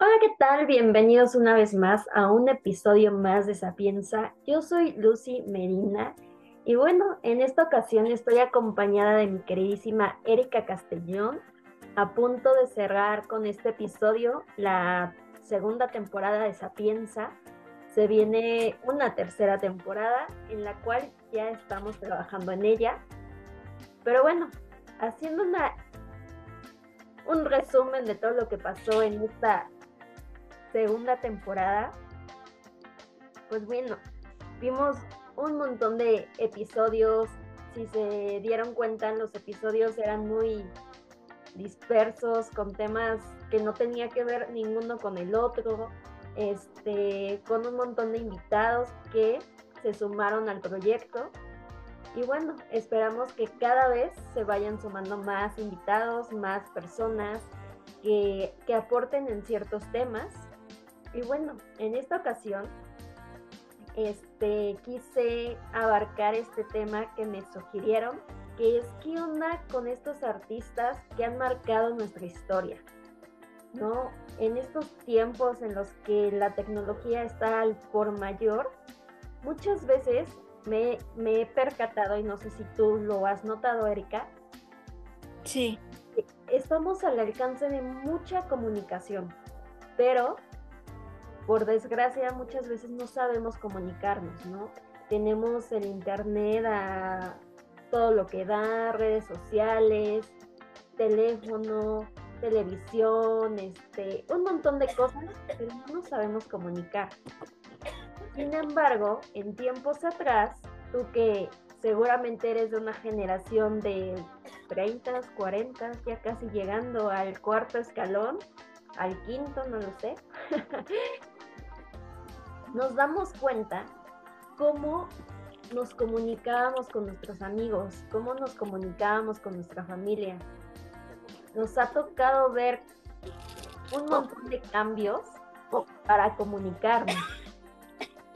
Hola, ¿qué tal? Bienvenidos una vez más a un episodio más de Sapienza. Yo soy Lucy Medina y bueno, en esta ocasión estoy acompañada de mi queridísima Erika Castellón, a punto de cerrar con este episodio la segunda temporada de Sapienza. Se viene una tercera temporada en la cual ya estamos trabajando en ella. Pero bueno, haciendo una, un resumen de todo lo que pasó en esta segunda temporada, pues bueno, vimos un montón de episodios. Si se dieron cuenta, los episodios eran muy dispersos, con temas que no tenía que ver ninguno con el otro, este, con un montón de invitados que se sumaron al proyecto. Y bueno, esperamos que cada vez se vayan sumando más invitados, más personas que, que aporten en ciertos temas y bueno, en esta ocasión este, quise abarcar este tema que me sugirieron, que es qué onda con estos artistas que han marcado nuestra historia. ¿no? En estos tiempos en los que la tecnología está al por mayor, muchas veces me, me, he percatado, y no sé si tú lo has notado, Erika. Sí. Estamos al alcance de mucha comunicación, pero por desgracia muchas veces no sabemos comunicarnos, ¿no? Tenemos el internet a todo lo que da, redes sociales, teléfono, televisión, este, un montón de cosas, pero no sabemos comunicar. Sin embargo, en tiempos atrás, tú que seguramente eres de una generación de 30, 40, ya casi llegando al cuarto escalón, al quinto, no lo sé, nos damos cuenta cómo nos comunicábamos con nuestros amigos, cómo nos comunicábamos con nuestra familia. Nos ha tocado ver un montón de cambios para comunicarnos.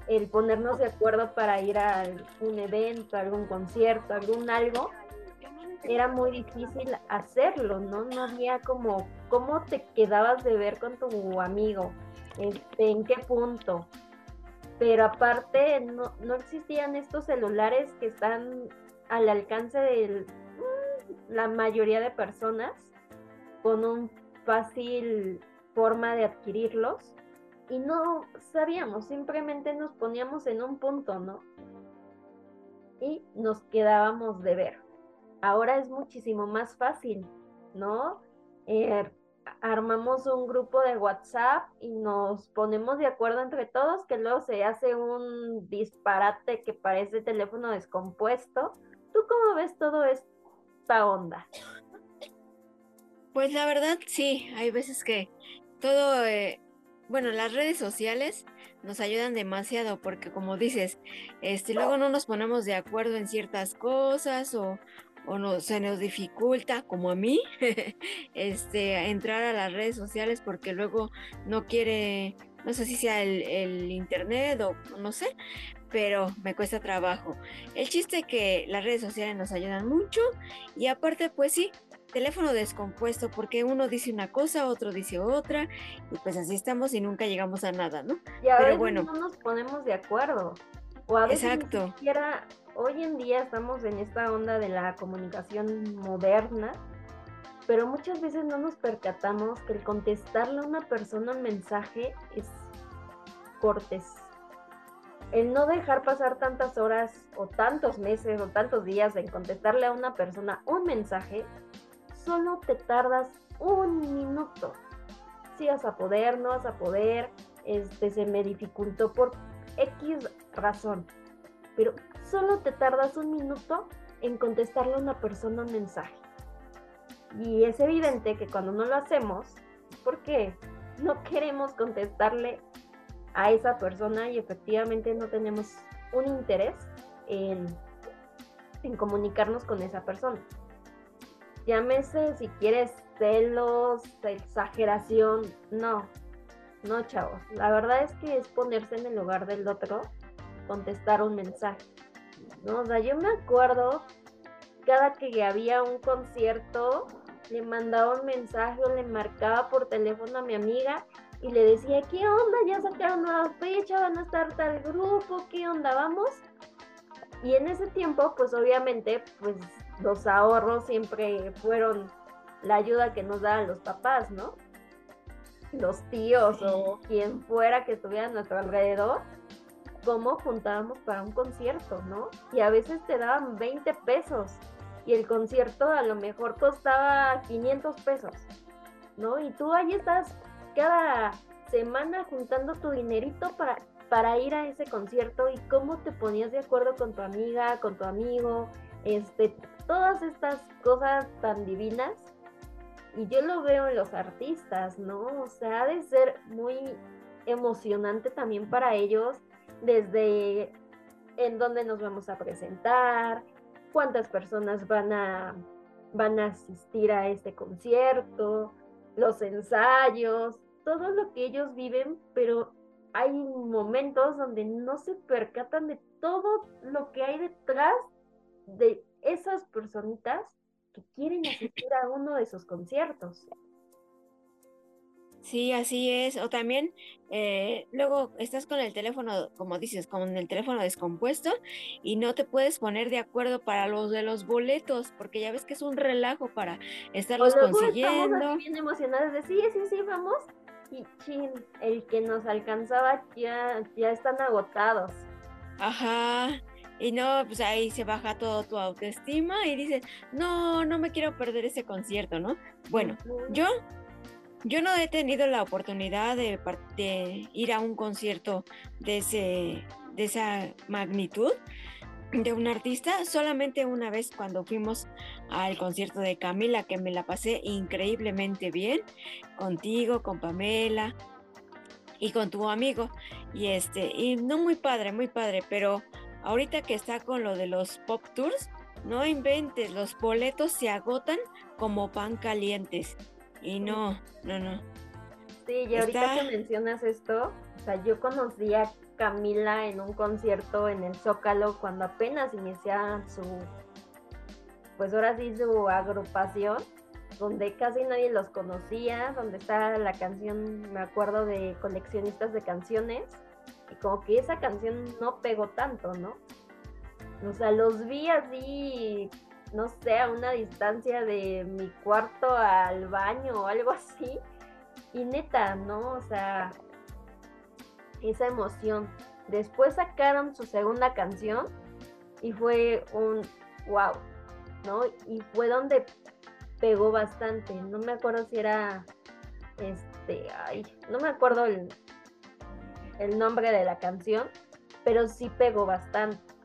El ponernos de acuerdo para ir a un evento, algún concierto, algún algo, era muy difícil hacerlo, ¿no? No había como cómo te quedabas de ver con tu amigo, este, en qué punto, pero aparte no, existían estos celulares que están al alcance de mm, la mayoría de personas con un fácil forma de adquirirlos y no sabíamos, simplemente nos poníamos en un punto, ¿no? Y nos quedábamos de ver. Ahora es muchísimo más fácil, ¿no? Eh, armamos un grupo de WhatsApp y nos ponemos de acuerdo entre todos, que luego se hace un disparate que parece teléfono descompuesto. ¿Tú cómo ves todo esta onda? Pues la verdad sí, hay veces que todo, eh, bueno, las redes sociales nos ayudan demasiado porque como dices, este, luego no nos ponemos de acuerdo en ciertas cosas o, o no, se nos dificulta, como a mí, este, entrar a las redes sociales porque luego no quiere, no sé si sea el, internet o no sé, pero me cuesta trabajo. El chiste es que las redes sociales nos ayudan mucho y aparte, pues sí, teléfono descompuesto porque uno dice una cosa, otro dice otra y pues así estamos y nunca llegamos a nada, ¿no? Y a Pero bueno, no nos ponemos de acuerdo. O a veces Exacto. ni siquiera hoy en día estamos en esta onda de la comunicación moderna, pero muchas veces no nos percatamos que el contestarle a una persona un mensaje es cortés. El no dejar pasar tantas horas o tantos meses o tantos días en contestarle a una persona un mensaje, solo te tardas un minuto. Si vas a poder, no vas a poder, este se me dificultó por X razón. Pero solo te tardas un minuto en contestarle a una persona un mensaje. Y es evidente que cuando no lo hacemos, porque no queremos contestarle a esa persona y efectivamente no tenemos un interés en, en comunicarnos con esa persona. Llámese si quieres celos, exageración, no, no chavos. La verdad es que es ponerse en el lugar del otro, contestar un mensaje. ¿no? O sea, yo me acuerdo cada que había un concierto, le mandaba un mensaje o le marcaba por teléfono a mi amiga y le decía, ¿qué onda? Ya sacaron nueva fecha, van a estar tal grupo, ¿qué onda? Vamos. Y en ese tiempo, pues obviamente, pues los ahorros siempre fueron la ayuda que nos daban los papás, ¿no? Los tíos o quien fuera que estuviera a nuestro alrededor, cómo juntábamos para un concierto, ¿no? Y a veces te daban 20 pesos y el concierto a lo mejor costaba 500 pesos, ¿no? Y tú ahí estás cada semana juntando tu dinerito para, para ir a ese concierto y cómo te ponías de acuerdo con tu amiga, con tu amigo, este, todas estas cosas tan divinas. Y yo lo veo en los artistas, ¿no? O sea, ha de ser muy emocionante también para ellos, desde en dónde nos vamos a presentar, cuántas personas van a, van a asistir a este concierto, los ensayos, todo lo que ellos viven, pero hay momentos donde no se percatan de todo lo que hay detrás de esas personitas que quieren asistir a uno de esos conciertos. Sí, así es. O también eh, luego estás con el teléfono, como dices, con el teléfono descompuesto y no te puedes poner de acuerdo para los de los boletos, porque ya ves que es un relajo para estarlos consiguiendo. Estamos bien emocionados de sí, sí, sí, vamos. Y chin, el que nos alcanzaba ya, ya están agotados. Ajá. Y no, pues ahí se baja todo tu autoestima y dices, no, no me quiero perder ese concierto, ¿no? Bueno, yo, yo no he tenido la oportunidad de, ir a un concierto de, de esa magnitud de un artista, solamente una vez cuando fuimos al concierto de Camila, que me la pasé increíblemente bien, contigo, con Pamela y con tu amigo. Y este, y no muy padre, muy padre, pero ahorita que está con lo de los pop tours, no inventes, los boletos se agotan como pan calientes. Y no, no, no. Sí, y ahorita que mencionas esto, o sea, yo conocí a Camila en un concierto en el Zócalo cuando apenas iniciaban su, pues ahora sí su agrupación, donde casi nadie los conocía, donde está la canción, me acuerdo de coleccionistas de canciones, y como que esa canción no pegó tanto, ¿no? O sea, los vi así, no sé, a una distancia de mi cuarto al baño o algo así. Y neta, ¿no? O sea, esa emoción. Después sacaron su segunda canción y fue un wow, ¿no? Y fue donde pegó bastante. No me acuerdo si era este, ay, no me acuerdo el, el nombre de la canción, pero sí pegó bastante.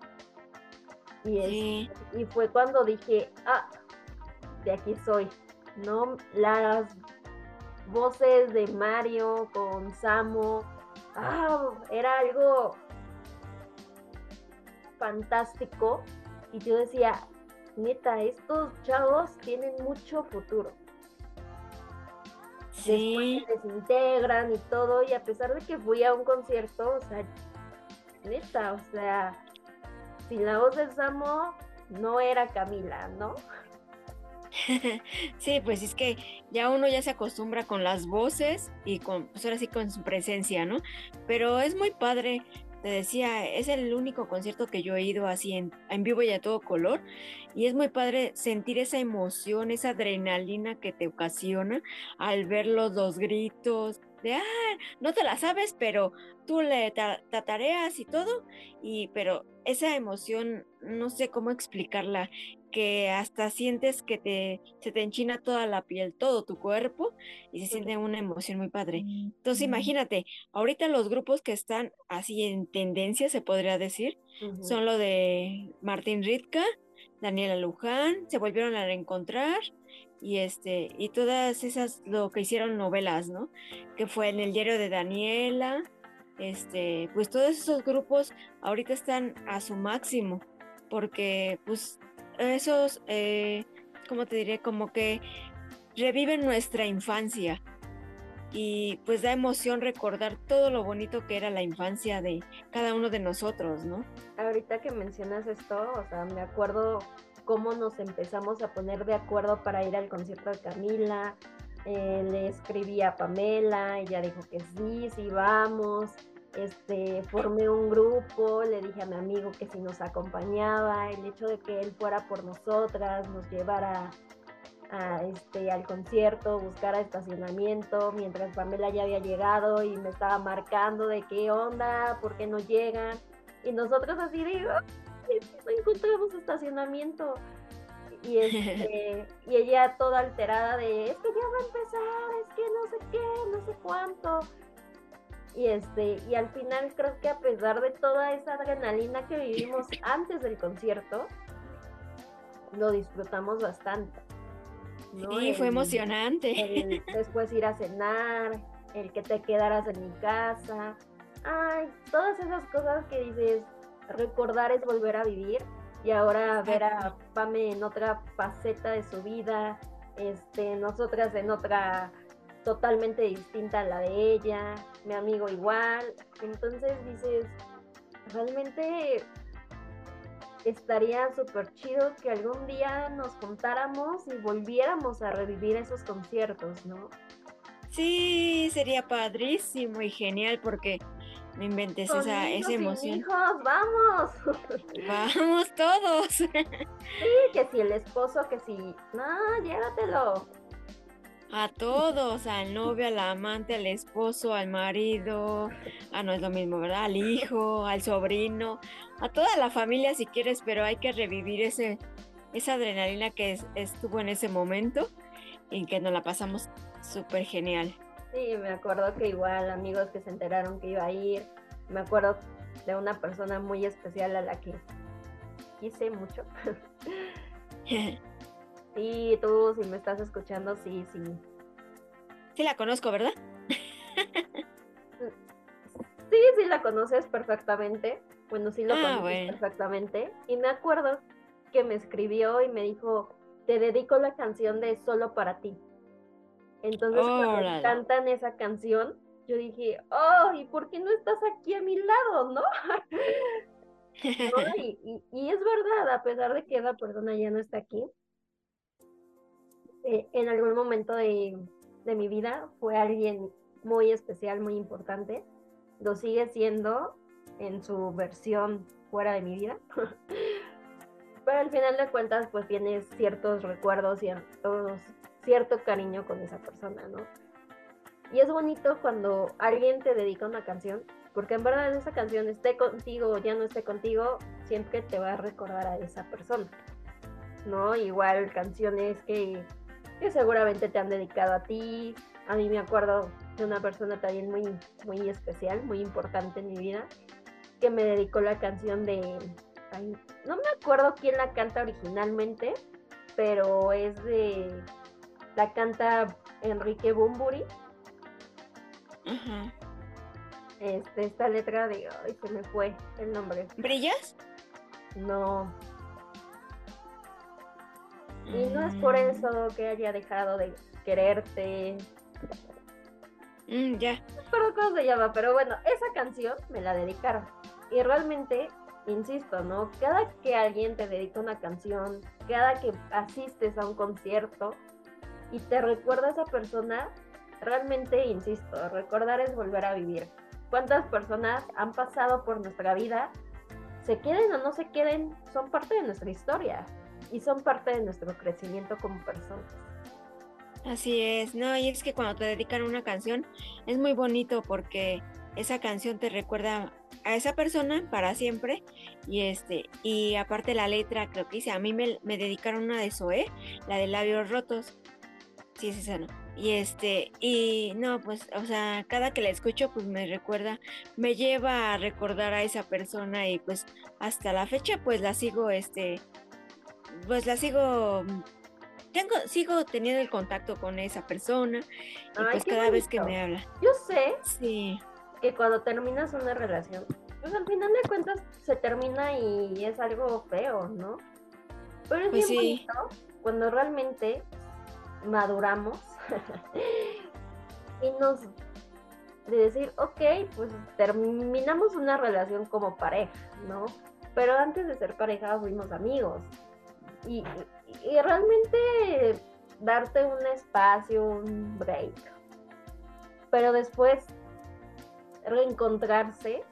Y, y fue cuando dije, ah, de aquí soy, ¿no? Las voces de Mario con Samo, ah, era algo fantástico. Y yo decía, neta, estos chavos tienen mucho futuro. Sí. Después se desintegran y todo, y a pesar de que fui a un concierto, o sea, neta, o sea, sin la voz de Samo no era Camila, ¿no? sí, pues es que ya uno ya se acostumbra con las voces y con, pues ahora sí con su presencia, ¿no? Pero es muy padre, te decía, es el único concierto que yo he ido así en, en vivo y a todo color y es muy padre sentir esa emoción, esa adrenalina que te ocasiona al ver los dos gritos, de, ah, no te la sabes, pero tú le tatareas y todo, y pero esa emoción, no sé cómo explicarla, que hasta sientes que te, se te enchina toda la piel, todo tu cuerpo, y se siente una emoción muy padre. Entonces imagínate, ahorita los grupos que están así en tendencia, se podría decir, son lo de Martín Ritka, Daniela Luján, se volvieron a reencontrar, y este y todas esas lo que hicieron novelas, ¿no? Que fue en el diario de Daniela, este, pues todos esos grupos ahorita están a su máximo, porque pues esos, eh, ¿cómo te diré? Como que reviven nuestra infancia y pues da emoción recordar todo lo bonito que era la infancia de cada uno de nosotros, ¿no? Ahorita que mencionas esto, o sea, me acuerdo cómo nos empezamos a poner de acuerdo para ir al concierto de Camila, eh, le escribí a Pamela, ella dijo que sí, sí vamos, este, formé un grupo, le dije a mi amigo que si nos acompañaba, el hecho de que él fuera por nosotras, nos llevara este, al concierto, buscara estacionamiento, mientras Pamela ya había llegado y me estaba marcando de qué onda, por qué no llegan, y nosotros así digo, no encontramos estacionamiento. Y, este, y ella toda alterada de, es que ya va a empezar, es que no sé qué, no sé cuánto. Y, este, y al final creo que a pesar de toda esa adrenalina que vivimos antes del concierto, lo disfrutamos bastante. Sí, fue emocionante. después ir a cenar, el que te quedaras en mi casa. Ay, todas esas cosas que dices, recordar es volver a vivir. Y ahora ver a Pame en otra faceta de su vida, este, nosotras en otra totalmente distinta a la de ella, mi amigo igual. Entonces dices, realmente estaría súper chido que algún día nos juntáramos y volviéramos a revivir esos conciertos, ¿no? Sí, sería padrísimo y genial porque me inventes esa, esa emoción. Hijos, vamos. Vamos todos. Sí, que si el esposo, que si, no, llévatelo a todos, al novio, al amante, al esposo, al marido, ah, no es lo mismo, ¿verdad? Al hijo, al sobrino, a toda la familia si quieres, pero hay que revivir ese, esa adrenalina que estuvo en ese momento y que nos la pasamos súper genial. Sí, me acuerdo que igual amigos que se enteraron que iba a ir, me acuerdo de una persona muy especial a la que quise mucho. Sí, tú, si me estás escuchando, sí, sí. Sí la conozco, ¿verdad? sí, sí la conoces perfectamente. Bueno, sí lo ah, conoces perfectamente. Y me acuerdo que me escribió y me dijo, te dedico la canción de Solo para ti. Entonces, cuando cantan esa canción, yo dije, oh, ¿y por qué no estás aquí a mi lado, no? y, y, es verdad, a pesar de que la persona ya no está aquí, eh, en algún momento de, mi vida fue alguien muy especial, muy importante. Lo sigue siendo en su versión fuera de mi vida. Pero al final de cuentas, pues tienes ciertos recuerdos, ciertos, cierto cariño con esa persona, ¿no? Y es bonito cuando alguien te dedica una canción, porque en verdad esa canción esté contigo o ya no esté contigo, siempre te va a recordar a esa persona, ¿no? Igual canciones que que seguramente te han dedicado a ti. A mí me acuerdo de una persona también muy, muy especial, muy importante en mi vida, que me dedicó la canción de... no me acuerdo quién la canta originalmente, pero es de... La canta Enrique Bumburi. Este, esta letra de... Ay, se me fue el nombre. ¿Brillas? No, y no es por mm. eso que haya dejado de quererte. Mm, ya. No cómo se llama, pero bueno, esa canción me la dedicaron. Y realmente, insisto, ¿no? Cada que alguien te dedica una canción, cada que asistes a un concierto y te recuerda a esa persona, realmente, insisto, recordar es volver a vivir. ¿Cuántas personas han pasado por nuestra vida? Se queden o no se queden, son parte de nuestra historia y son parte de nuestro crecimiento como personas. Así es, no, y es que cuando te dedican una canción es muy bonito porque esa canción te recuerda a esa persona para siempre y este y aparte la letra creo que dice a mí me, dedicaron una de Zoe la de labios rotos sí es esa no y este y no pues o sea cada que la escucho pues me recuerda me lleva a recordar a esa persona y pues hasta la fecha pues la sigo este pues la sigo tengo, sigo teniendo el contacto con esa persona y pues cada vez que me habla. Yo sé sí. que cuando terminas una relación, pues al final de cuentas se termina y es algo feo, ¿no? Pero es pues bien bonito cuando realmente maduramos y nos de decir, ok, pues terminamos una relación como pareja, ¿no? Pero antes de ser pareja fuimos amigos, y, realmente darte un espacio, un break. Pero después reencontrarse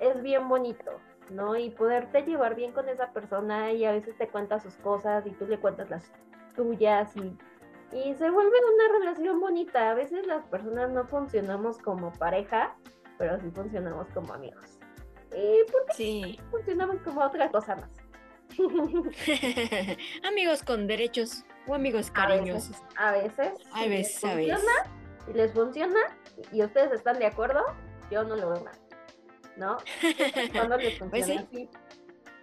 es bien bonito, ¿no? Y poderte llevar bien con esa persona y a veces te cuenta sus cosas y tú le cuentas las tuyas y, y se vuelve una relación bonita. A veces las personas no funcionamos como pareja, pero sí funcionamos como amigos. ¿Y por qué sí. funcionamos como otra cosa más? amigos con derechos o amigos cariñosos. A veces. A veces, a veces. Les funciona y ustedes están de acuerdo, yo no lo veo mal. ¿No? Cuando les pues funciona así.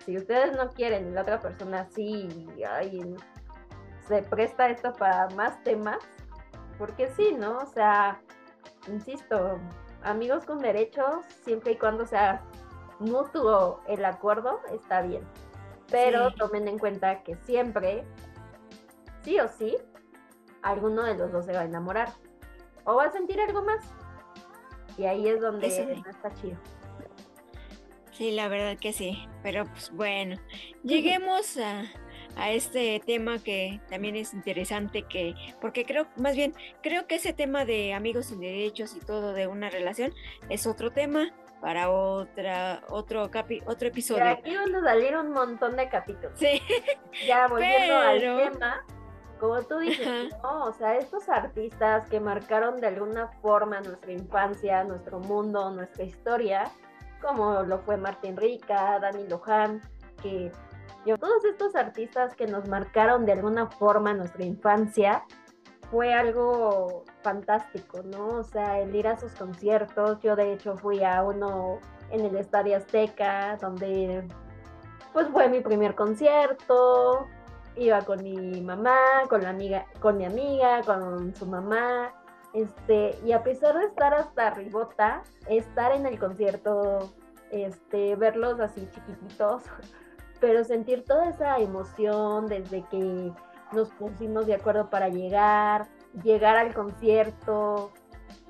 Si ustedes no quieren y la otra persona sí, ay, se presta esto para más temas, porque sí, ¿no? O sea, insisto, amigos con derechos, siempre y cuando sea mutuo el acuerdo, está bien. Pero tomen en cuenta que siempre, sí o sí, alguno de los dos se va a enamorar. O va a sentir algo más. Y ahí es donde está chido. Sí, la verdad que sí. Pero pues bueno, lleguemos a, a este tema que también es interesante que porque creo más bien creo que ese tema de amigos sin derechos y todo de una relación es otro tema para otra otro capi, otro episodio. aquí van a salir un montón de capítulos. Sí. Ya volviendo al tema, como tú dices, no, o sea, estos artistas que marcaron de alguna forma nuestra infancia, nuestro mundo, nuestra historia, como lo fue Martín Rica, Dani Lohan, que todos estos artistas que nos marcaron de alguna forma nuestra infancia, fue algo fantástico, ¿no? O sea, el ir a sus conciertos, yo de hecho fui a uno en el Estadio Azteca, donde pues fue mi primer concierto, iba con mi mamá, con la amiga, con mi amiga, con su mamá, este, y a pesar de estar hasta ribota, estar en el concierto, este, verlos así chiquititos, pero sentir toda esa emoción desde que nos pusimos de acuerdo para llegar, llegar al concierto,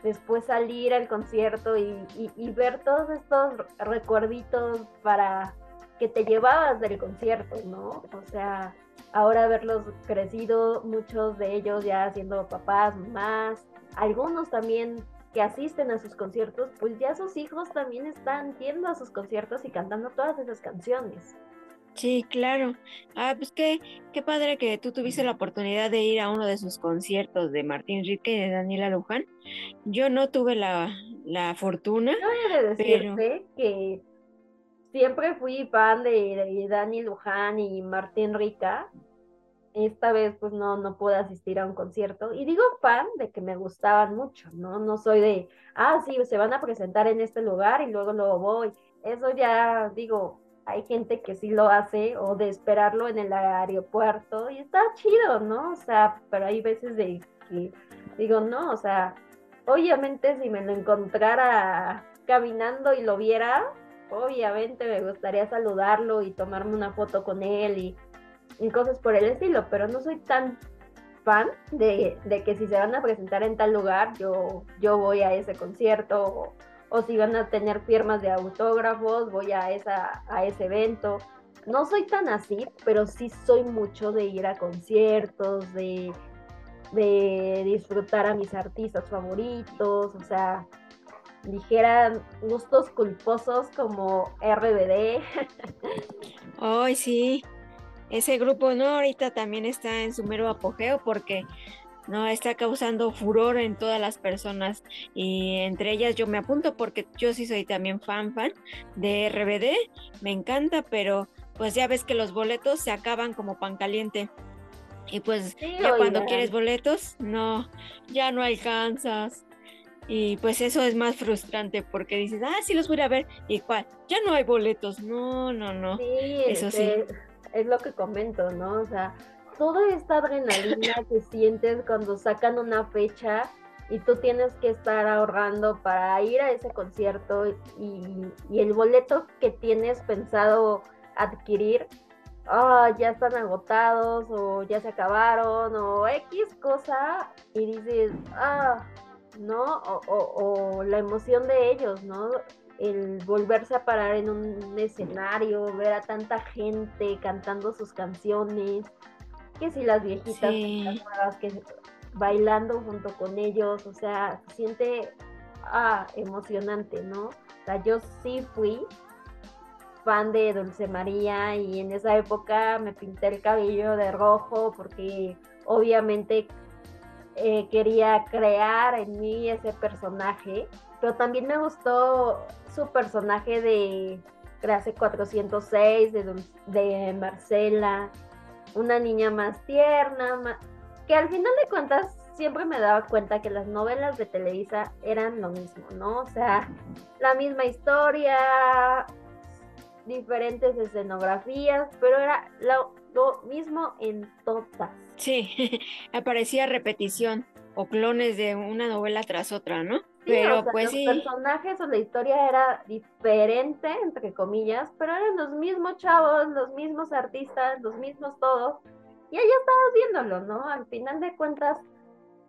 después salir al concierto y, ver todos estos recuerditos para que te llevabas del concierto, ¿no? O sea, ahora verlos crecido, muchos de ellos ya siendo papás, mamás, algunos también que asisten a sus conciertos, pues ya sus hijos también están yendo a sus conciertos y cantando todas esas canciones. Sí, claro. Ah, pues qué, qué padre que tú tuviste la oportunidad de ir a uno de sus conciertos de Martín Rique y de Daniela Luján. Yo no tuve la, la fortuna. Yo he de decirte que siempre fui fan de, de, Dani Luján y Martín Rica. Esta vez pues no, no pude asistir a un concierto. Y digo fan de que me gustaban mucho, ¿no? No soy de, ah, sí, se van a presentar en este lugar y luego luego voy. Eso ya, digo, hay gente que sí lo hace o de esperarlo en el aeropuerto y está chido, ¿no? O sea, pero hay veces de que digo, no, o sea, obviamente si me lo encontrara caminando y lo viera, obviamente me gustaría saludarlo y tomarme una foto con él y, cosas por el estilo, pero no soy tan fan de, de, que si se van a presentar en tal lugar, yo, yo voy a ese concierto o si van a tener firmas de autógrafos, voy a, esa, a ese evento. No soy tan así, pero sí soy mucho de ir a conciertos, de, de disfrutar a mis artistas favoritos, o sea, dijeran gustos culposos como RBD. Ay, sí. Ese grupo, ¿no? Ahorita también está en su mero apogeo porque ¿no? Está causando furor en todas las personas y entre ellas yo me apunto porque yo sí soy también fan fan de RBD, me encanta, pero pues ya ves que los boletos se acaban como pan caliente. Y pues ya cuando quieres boletos, no, ya no alcanzas. Y pues eso es más frustrante porque dices, ah, sí los voy a ver. ¿Y cuál? Ya no hay boletos. No, no, no. Sí, eso sí. Es lo que comento, ¿no? O sea, toda esta adrenalina que sientes cuando sacan una fecha y tú tienes que estar ahorrando para ir a ese concierto y, el boleto que tienes pensado adquirir, ah, ya están agotados o ya se acabaron o X cosa y dices, ah, ¿no? O, la emoción de ellos, ¿no? El volverse a parar en un escenario, ver a tanta gente cantando sus canciones, que si las viejitas, las que bailando junto con ellos, o sea, se siente ah, emocionante, ¿no? O sea, yo sí fui fan de Dulce María y en esa época me pinté el cabello de rojo porque obviamente eh, quería crear en mí ese personaje, pero también me gustó su personaje de clase 406, de, de Marcela, una niña más tierna, que al final de cuentas siempre me daba cuenta que las novelas de Televisa eran lo mismo, ¿no? O sea, la misma historia, diferentes escenografías, pero era lo, mismo en todas. Sí, aparecía repetición o clones de una novela tras otra, ¿no? Pero pues los personajes o la historia era diferente, entre comillas, pero eran los mismos chavos, los mismos artistas, los mismos todos. Y ahí estabas viéndolo, ¿no? Al final de cuentas,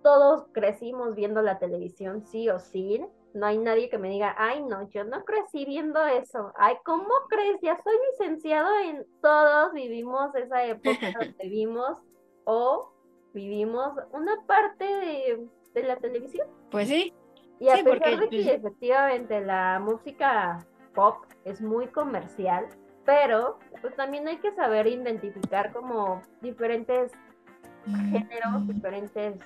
todos crecimos viendo la televisión, sí o sí. No hay nadie que me diga, ay, no, yo no crecí viendo eso. Ay, ¿cómo crees? Ya soy licenciado en todos, vivimos esa época donde vimos o vivimos una parte de, la televisión. Pues sí. Y a pesar de que efectivamente la música pop es muy comercial, pero pues también hay que saber identificar como diferentes géneros, diferentes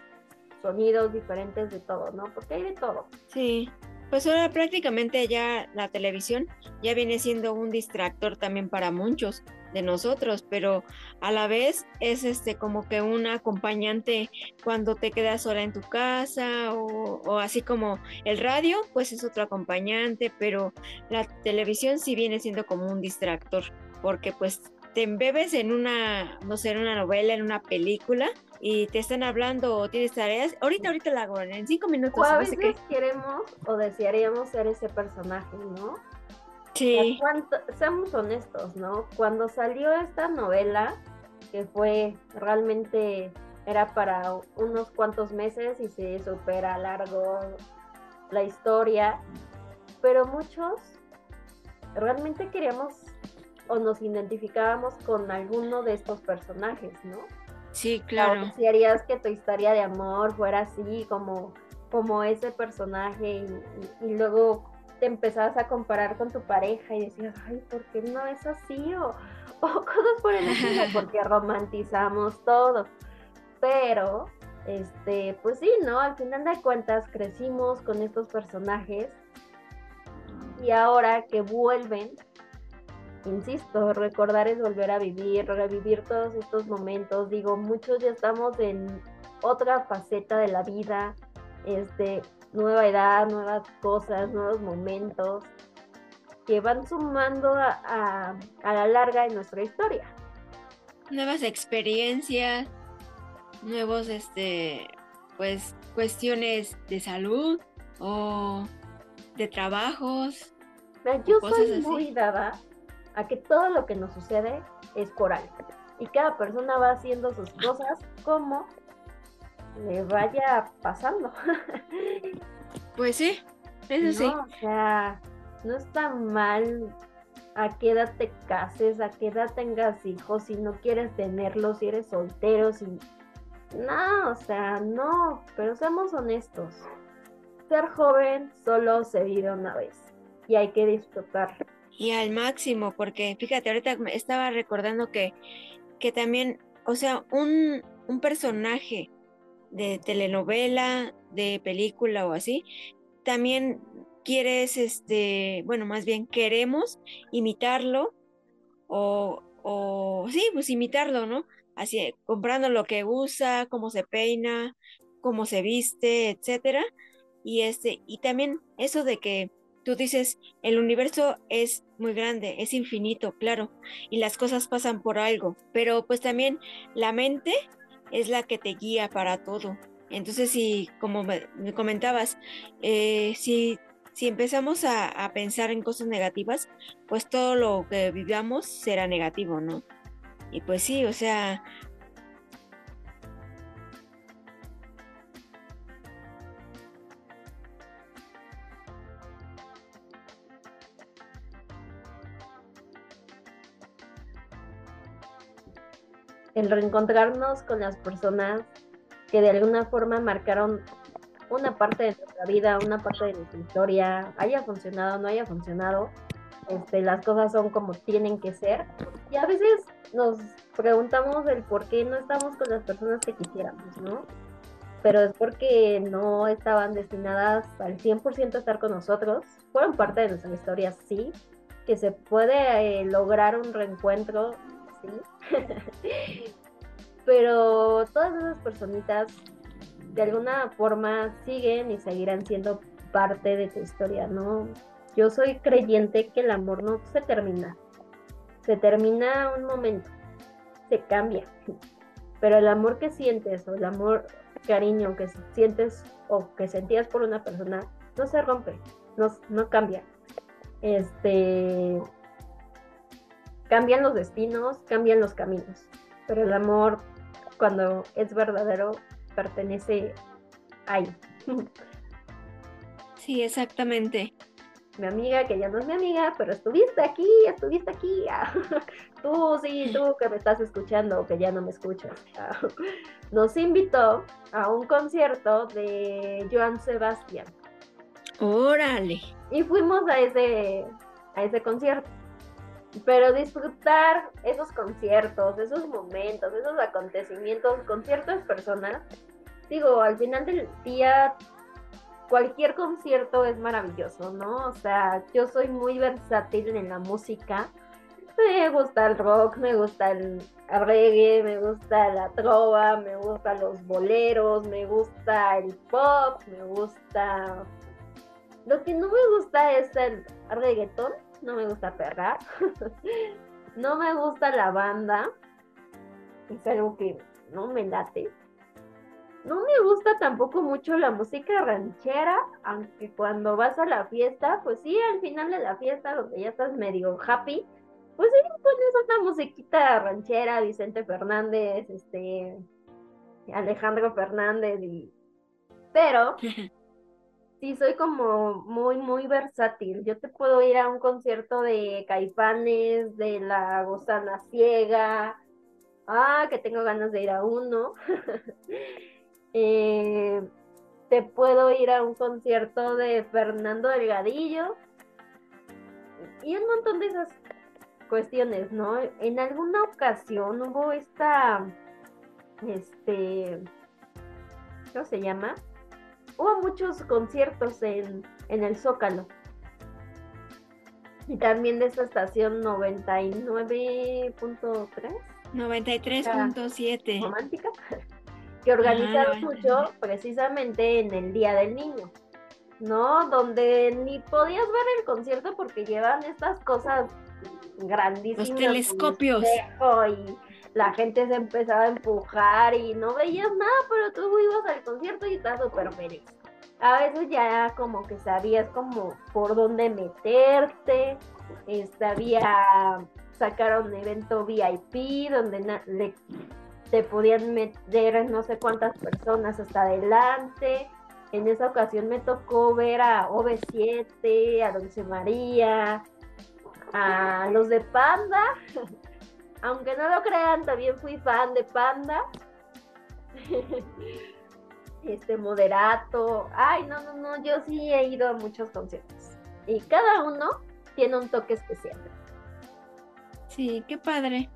sonidos diferentes de todo, ¿no? Porque hay de todo. Sí, pues ahora prácticamente ya la televisión ya viene siendo un distractor también para muchos de nosotros, pero a la vez es este como que un acompañante cuando te quedas sola en tu casa o, o, así como el radio, pues es otro acompañante, pero la televisión sí viene siendo como un distractor, porque pues te embebes en una, no sé, en una novela, en una película y te están hablando o tienes tareas, ahorita, ahorita la hago, en cinco minutos. O a veces que... queremos o desearíamos ser ese personaje, ¿no? Sí. seamos honestos, ¿no? Cuando salió esta novela, que fue realmente, era para unos cuantos meses y se supera largo la historia, pero muchos realmente queríamos o nos identificábamos con alguno de estos personajes, ¿no? Sí, claro. Si harías que tu historia de amor fuera así, como, como ese personaje, y, luego te empezabas a comparar con tu pareja y decías, ay, ¿por qué no es así? O, o cosas por el estilo, porque romantizamos todo. Pero, este, pues sí, ¿no? Al final de cuentas crecimos con estos personajes y ahora que vuelven, insisto, recordar es volver a vivir, revivir todos estos momentos. Digo, muchos ya estamos en otra faceta de la vida, este, nueva edad, nuevas cosas, nuevos momentos que van sumando a, a, la larga en nuestra historia. Nuevas experiencias, nuevos, este, pues, cuestiones de salud o de trabajos. Yo soy muy dada a que todo lo que nos sucede es coral y cada persona va haciendo sus cosas como le vaya pasando. Pues sí, eso sí. O sea, no está mal a qué edad te cases, a qué edad tengas hijos, si no quieres tenerlos, si eres soltero, si... No, o sea, no, pero seamos honestos. Ser joven solo se vive una vez y hay que disfrutar y al máximo, porque fíjate, ahorita estaba recordando que, que también, o sea, un, un personaje de telenovela, de película o así, también quieres, este, bueno, más bien queremos imitarlo o, o sí, pues imitarlo, ¿no? Así, comprando lo que usa, cómo se peina, cómo se viste, etcétera. Y este, y también eso de que tú dices, el universo es muy grande, es infinito, claro, y las cosas pasan por algo, pero pues también la mente es la que te guía para todo. Entonces, si, como me, comentabas, eh, si, si empezamos a, a, pensar en cosas negativas, pues todo lo que vivamos será negativo, ¿no? Y pues sí, o sea, el reencontrarnos con las personas que de alguna forma marcaron una parte de nuestra vida, una parte de nuestra historia, haya funcionado o no haya funcionado, este, las cosas son como tienen que ser. Y a veces nos preguntamos el por qué no estamos con las personas que quisiéramos, ¿no? Pero es porque no estaban destinadas al 100% a estar con nosotros. Fueron parte de nuestra historia, sí. Que se puede eh, lograr un reencuentro, sí. Pero todas esas personitas de alguna forma siguen y seguirán siendo parte de tu historia, ¿no? Yo soy creyente que el amor no se termina, se termina un momento, se cambia, pero el amor que sientes o el amor, cariño que sientes o que sentías por una persona no se rompe, no, no cambia. Este, cambian los destinos, cambian los caminos, pero el amor cuando es verdadero pertenece ahí. Sí, exactamente. Mi amiga, que ya no es mi amiga, pero estuviste aquí, estuviste aquí. tú, sí, tú que me estás escuchando, que ya no me escuchas. Nos invitó a un concierto de Joan Sebastián. Órale. Y fuimos a ese, a ese concierto. Pero disfrutar esos conciertos, esos momentos, esos acontecimientos con ciertas personas, digo, al final del día cualquier concierto es maravilloso, ¿no? O sea, yo soy muy versátil en la música. Me gusta el rock, me gusta el reggae, me gusta la trova, me gustan los boleros, me gusta el pop, me gusta... Lo que no me gusta es el reggaetón, no me gusta perrar, no me gusta la banda, es algo que no me late. No me gusta tampoco mucho la música ranchera, aunque cuando vas a la fiesta, pues sí, al final de la fiesta, donde ya estás medio happy, pues sí, pones una musiquita ranchera, Vicente Fernández, este, Alejandro Fernández, pero sí soy como muy, muy versátil. Yo te puedo ir a un concierto de Caifanes, de La Gozana Ciega. Ah, que tengo ganas de ir a uno. Eh, te puedo ir a un concierto de Fernando Delgadillo. Y un montón de esas cuestiones, ¿no? En alguna ocasión hubo esta, este, ¿cómo se llama? Hubo muchos conciertos en, el Zócalo. Y también de esta estación 99.3. 93.7. Romántica. Que organizaron mucho precisamente en el Día del Niño. ¿No? Donde ni podías ver el concierto porque llevan estas cosas grandísimas. Los telescopios. Y la gente se empezaba a empujar y no veías nada, pero tú ibas al concierto y estabas súper feliz. A veces ya como que sabías como por dónde meterte, había, sacaron evento VIP donde te podían meter no sé cuántas personas hasta adelante. En esa ocasión me tocó ver a OV7, a Dulce María, a los de Panda, aunque no lo crean, también fui fan de Panda. este moderato. Ay, no, no, no, yo sí he ido a muchos conciertos. Y cada uno tiene un toque especial. Sí, qué padre.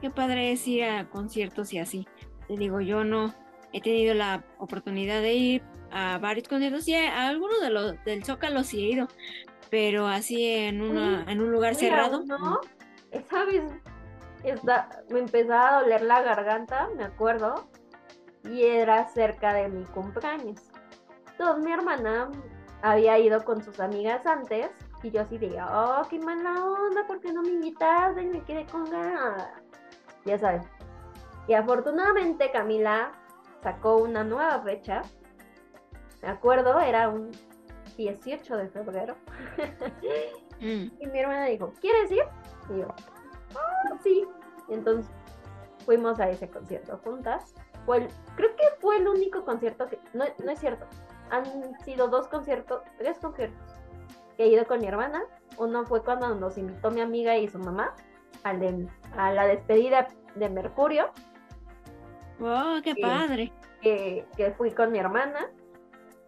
Qué padre es ir a conciertos y así. Te digo, yo no he tenido la oportunidad de ir a varios conciertos y a, algunos de los del Zócalo sí he ido, pero así en una en un lugar cerrado. No, sabes, me empezaba a doler la garganta, me acuerdo, y era cerca de mi cumpleaños. Entonces mi hermana había ido con sus amigas antes y yo así de, oh, qué mala onda, ¿por qué no me invitaste? Y me quedé con ganas. Ya sabes. Y afortunadamente Camila sacó una nueva fecha. Me acuerdo, era un 18 de febrero. Mm. Y mi hermana dijo, ¿quieres ir? Y yo, oh, sí. Entonces fuimos a ese concierto juntas. Fue creo que fue el único concierto que, no, no es cierto, han sido dos conciertos, tres conciertos que he ido con mi hermana. Uno fue cuando nos invitó mi amiga y su mamá a la despedida de Mercurio ¡Oh, qué padre! Que, que, fui con mi hermana,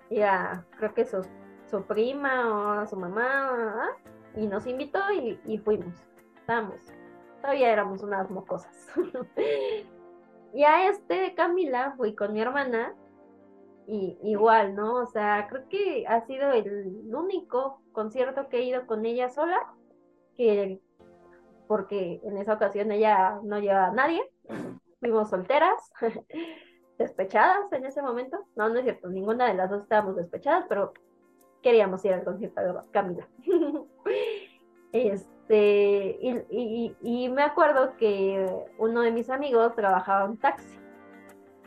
y a, creo que su, su prima o su mamá, y nos invitó y, y fuimos. Estábamos, todavía éramos unas mocosas. y a este Camila fui con mi hermana y igual, ¿no? O sea, creo que ha sido el único concierto que he ido con ella sola, que porque en esa ocasión ella no lleva a nadie, fuimos solteras, despechadas en ese momento. No, no es cierto, ninguna de las dos estábamos despechadas, pero queríamos ir al concierto de Camila. este, y, y, me acuerdo que uno de mis amigos trabajaba en taxi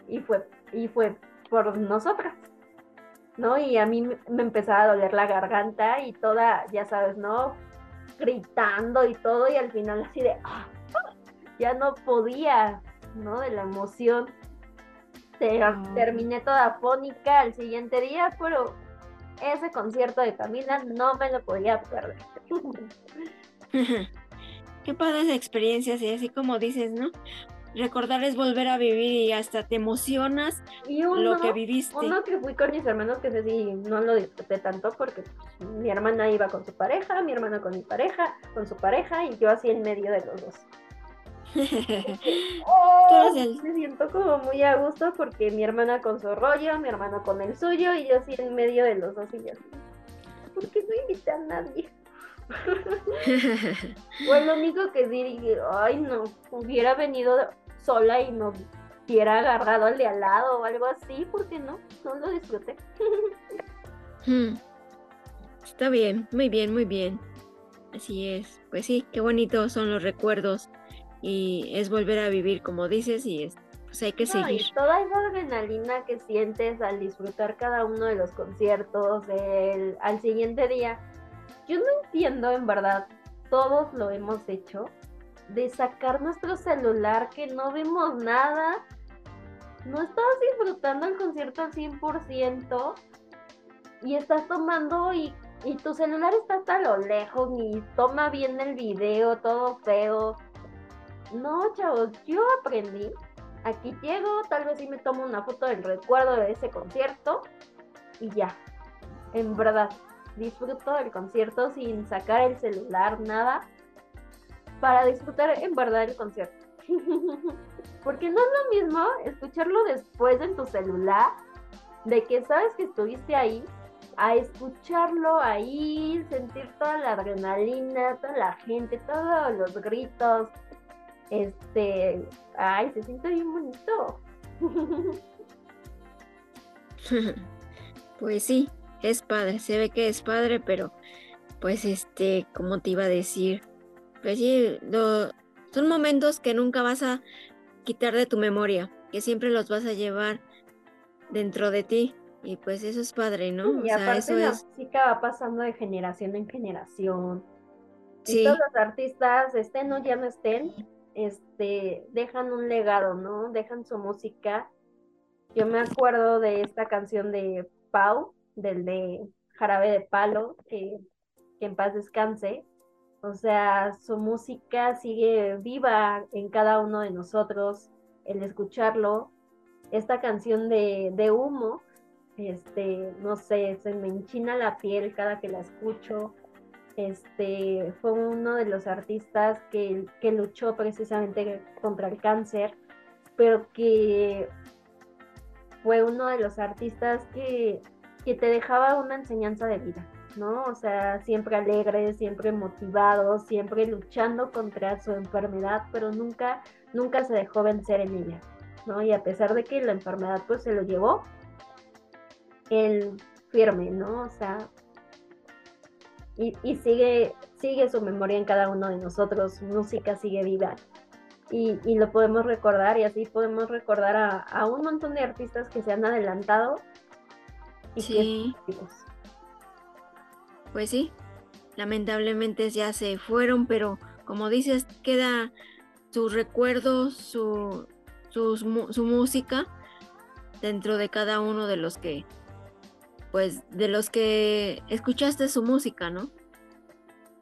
y fue, y fue por nosotras, ¿no? Y a mí me empezaba a doler la garganta y toda, ya sabes, ¿no? Gritando y todo, y al final así de, ¡ah! ya no podía, ¿no? De la emoción. Terminé toda fónica al siguiente día, pero ese concierto de Camila no me lo podía perder. Qué padres experiencias y así como dices, ¿no? recordar es volver a vivir y hasta te emocionas lo que viviste. Uno que fui con mis hermanos, que sé si no lo disfruté tanto porque pues, mi hermana iba con su pareja, mi hermano con mi pareja, con su pareja y yo así en medio de los dos. oh, Me siento como muy a gusto porque mi hermana con su rollo, mi hermano con el suyo y yo así en medio de los dos y yo así. ¿Por qué no invité a nadie? pues lo único que dije, ay no, hubiera venido sola y no hubiera agarrado al de al lado o algo así, porque no, no lo disfruté. Hmm. Está bien, muy bien, muy bien. Así es. Pues sí, qué bonitos son los recuerdos y es volver a vivir como dices y es, pues hay que seguir. Y toda esa adrenalina que sientes al disfrutar cada uno de los conciertos, el, al siguiente día, yo no entiendo en verdad, todos lo hemos hecho, de sacar nuestro celular que no vemos nada. No estás disfrutando el concierto al 100% y estás tomando y, y tu celular está hasta lo lejos y toma bien el video, todo feo. No, chavos, yo aprendí. Aquí llego, tal vez sí me tomo una foto del recuerdo de ese concierto y ya. En verdad, disfruto del concierto sin sacar el celular, nada para disfrutar en verdad el concierto. Porque no es lo mismo escucharlo después en tu celular, de que sabes que estuviste ahí, a escucharlo ahí, sentir toda la adrenalina, toda la gente, todos los gritos. Este, ay, se siente bien bonito. pues sí, es padre, se ve que es padre, pero pues este, como te iba a decir, pues sí, son momentos que nunca vas a quitar de tu memoria, que siempre los vas a llevar dentro de ti. Y pues eso es padre, ¿no? Y aparte eso la música va pasando de generación en generación. Y todos los artistas, estén o ya no estén, este, dejan un legado, ¿no? Dejan su música. Yo me acuerdo de esta canción de Pau, del de Jarabe de Palo, que en paz descanse o sea, su música sigue viva en cada uno de nosotros, el escucharlo. Esta canción de, humo, este, no sé, se me enchina la piel cada que la escucho. Este, fue uno de los artistas que, que luchó precisamente contra el cáncer, pero que fue uno de los artistas que, que te dejaba una enseñanza de vida. ¿no? O sea, siempre alegre, siempre motivado, siempre luchando contra su enfermedad, pero nunca, nunca se dejó vencer en ella, ¿no? Y a pesar de que la enfermedad pues se lo llevó, él firme, ¿no? O sea, y, sigue, sigue su memoria en cada uno de nosotros, su música sigue viva. Y, lo podemos recordar y así podemos recordar a, un montón de artistas que se han adelantado y sí. pues sí, lamentablemente ya se fueron, pero como dices, queda su recuerdo, su, su, música dentro de cada uno de los que, pues, de los que escuchaste su música, ¿no?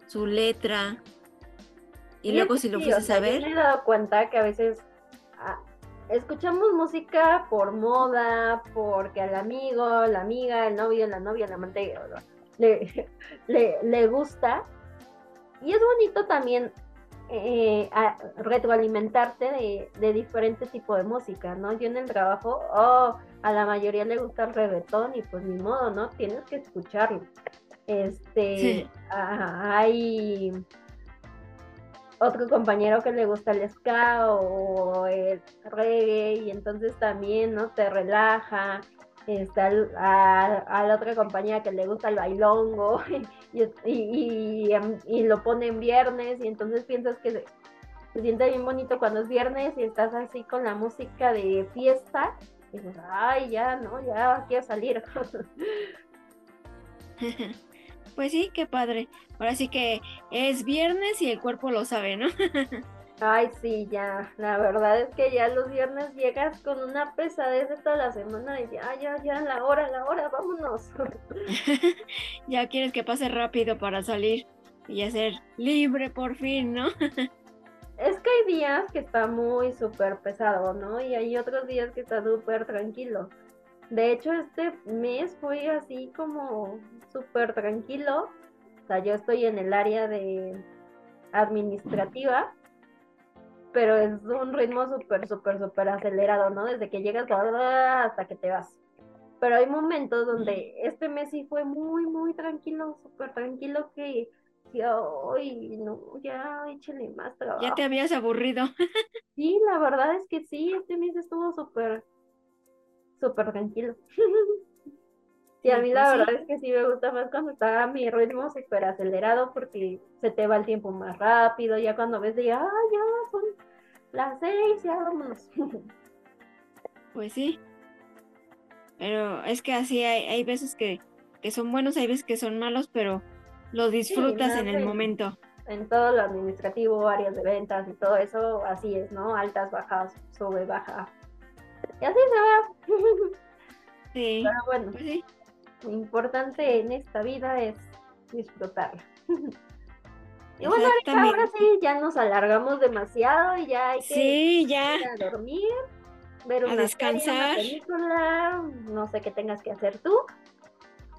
Su letra. Y, luego si lo fuiste a ver. me he dado cuenta que a veces ah, escuchamos música por moda, porque al amigo, la amiga, el novio, la novia, la amante le, le, gusta. Y es bonito también eh, retroalimentarte de, de diferentes tipos de música, ¿no? Yo en el trabajo, oh, a la mayoría le gusta el reggaetón y pues ni modo, ¿no? Tienes que escucharlo. Este, hay otro compañero que le gusta el ska o el reggae y entonces también, ¿no? Te relaja. Está a, la otra compañía que le gusta el bailongo y, y, lo pone en viernes y entonces piensas que se, siente bien bonito cuando es viernes y estás así con la música de fiesta y ay, ya, no, ya quiero salir. Pues sí, qué padre. Ahora sí que es viernes y el cuerpo lo sabe, ¿no? Ay, sí, ya. La verdad es que ya los viernes llegas con una pesadez de toda la semana y ya, ya, ya, la hora, la hora, vámonos. ya quieres que pase rápido para salir y ser libre por fin, ¿no? es que hay días que está muy súper pesado, ¿no? Y hay otros días que está súper tranquilo. De hecho, este mes fue así como súper tranquilo. O sea, yo estoy en el área de administrativa, pero es un ritmo súper, súper, súper acelerado, ¿no? Desde que llegas hasta que te vas. Pero hay momentos donde este mes sí fue muy, muy tranquilo, súper tranquilo que, ay, no, ya échale más trabajo. Ya te habías aburrido. sí, la verdad es que sí, este mes estuvo súper, súper tranquilo. Sí, a mí la pues verdad es que sí me gusta más cuando está mi ritmo súper acelerado porque se te va el tiempo más rápido, ya cuando ves de, ah, ya son las seis, ya vámonos. Pues sí, pero es que así hay, hay veces que, son buenos, hay veces que son malos, pero lo disfrutas en el momento. En todo lo administrativo, áreas de ventas y todo eso, así es, ¿no? Altas, bajas, sube, baja. Y así se va. Sí. Pero bueno. Pues sí lo importante en esta vida es disfrutarla. Y bueno, ahora sí, ya nos alargamos demasiado y ya hay que ir a dormir, ver una, descansar. película, no sé qué tengas que hacer tú.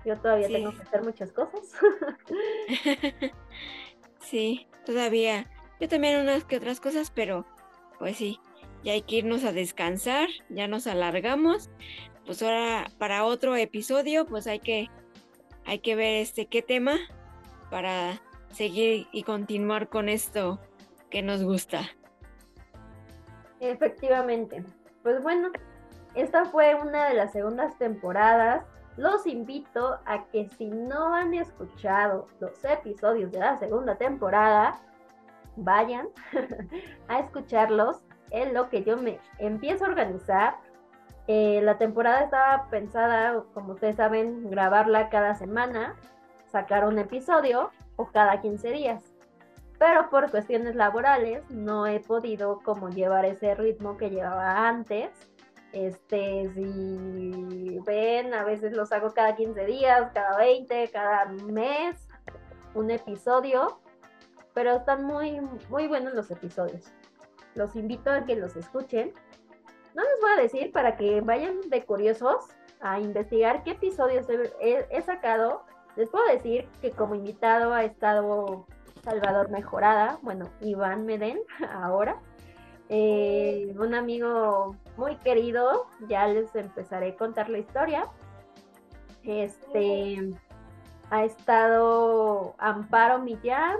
Yo todavía tengo que hacer muchas cosas. sí, todavía. Yo también unas que otras cosas, pero pues sí, ya hay que irnos a descansar, ya nos alargamos pues ahora para otro episodio, pues hay que, hay que ver este qué tema para seguir y continuar con esto que nos gusta. Efectivamente. Pues bueno, esta fue una de las segundas temporadas. Los invito a que si no han escuchado los episodios de la segunda temporada, vayan a escucharlos en lo que yo me empiezo a organizar eh, la temporada estaba pensada, como ustedes saben, grabarla cada semana, sacar un episodio o cada 15 días. Pero por cuestiones laborales no he podido como llevar ese ritmo que llevaba antes. Este, si ven, a veces los hago cada 15 días, cada 20, cada mes, un episodio. Pero están muy, muy buenos los episodios. Los invito a que los escuchen no les voy a decir para que vayan de curiosos a investigar qué episodios he, sacado. Les puedo decir que como invitado ha estado Salvador Mejorada, bueno, Iván Medén ahora. Eh, un amigo muy querido, ya les empezaré a contar la historia. Este ha estado Amparo Millán.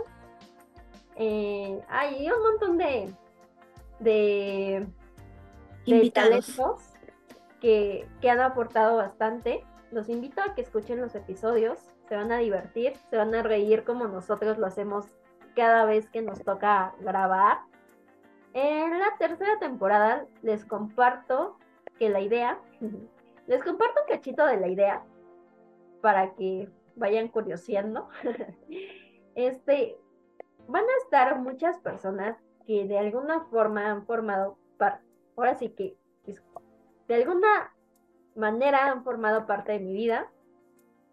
Eh, hay un montón de, de invitados que, que han aportado bastante. Los invito a que escuchen los episodios, se van a divertir, se van a reír como nosotros lo hacemos cada vez que nos toca grabar. En la tercera temporada les comparto que la idea, les comparto un cachito de la idea para que vayan curioseando. Este, van a estar muchas personas que de alguna forma han formado parte ahora sí que de alguna manera han formado parte de mi vida,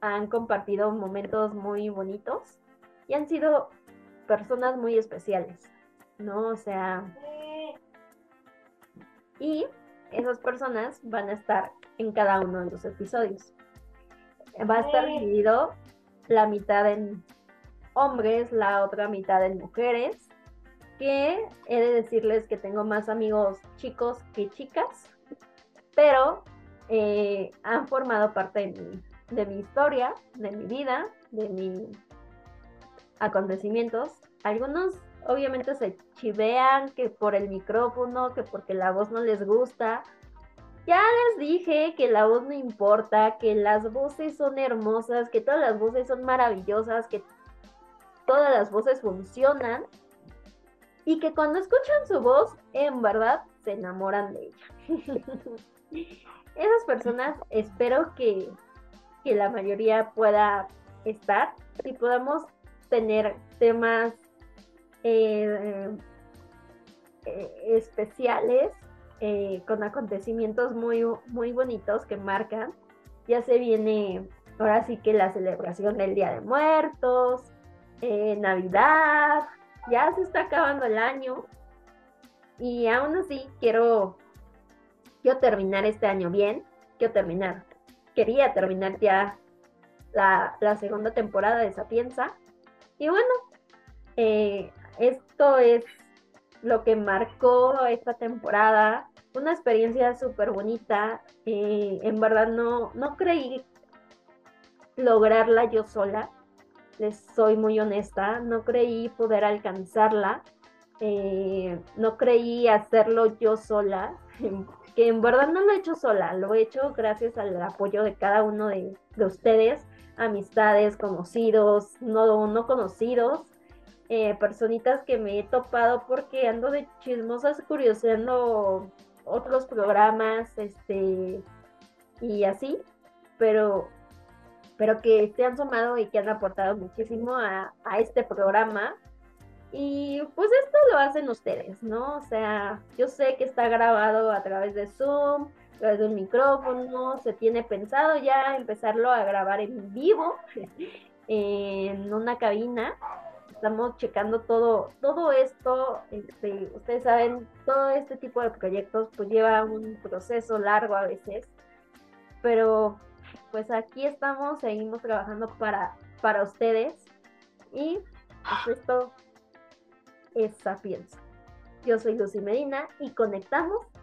han compartido momentos muy bonitos y han sido personas muy especiales, ¿no? O sea, y esas personas van a estar en cada uno de los episodios. Va a estar dividido la mitad en hombres, la otra mitad en mujeres, que he de decirles que tengo más amigos chicos que chicas, pero eh, han formado parte de mi, de mi historia, de mi vida, de mis acontecimientos. Algunos obviamente se chivean que por el micrófono, que porque la voz no les gusta. Ya les dije que la voz no importa, que las voces son hermosas, que todas las voces son maravillosas, que todas las voces funcionan y que cuando escuchan su voz, en verdad se enamoran de ella. Esas personas espero que, que la mayoría pueda estar y podamos tener temas eh, eh, especiales eh, con acontecimientos muy, muy bonitos que marcan. Ya se viene ahora sí que la celebración del Día de Muertos, Navidad, ya se está acabando el año y aún así quiero, quiero terminar este año bien, quiero terminar, quería terminar ya la, la segunda temporada de Sapienza y bueno, eh, esto es lo que marcó esta temporada. Una experiencia súper bonita. Eh, en verdad no, no creí lograrla yo sola. Les soy muy honesta. No creí poder alcanzarla. Eh, no creí hacerlo yo sola. Que en verdad no lo he hecho sola. Lo he hecho gracias al apoyo de cada uno de, de ustedes. Amistades, conocidos, no, no conocidos eh, personitas que me he topado porque ando de chismosas curioseando otros programas, este, y así, pero, pero que se han sumado y que han aportado muchísimo a, a este programa. Y pues esto lo hacen ustedes, ¿no? O sea, yo sé que está grabado a través de Zoom, a través de un micrófono, se tiene pensado ya empezarlo a grabar en vivo en una cabina, estamos checando todo, todo esto, este, ustedes saben, todo este tipo de proyectos pues lleva un proceso largo a veces, pero pues aquí estamos, seguimos trabajando para, para ustedes y pues esto es Sapienza. Yo soy Lucy Medina y conectamos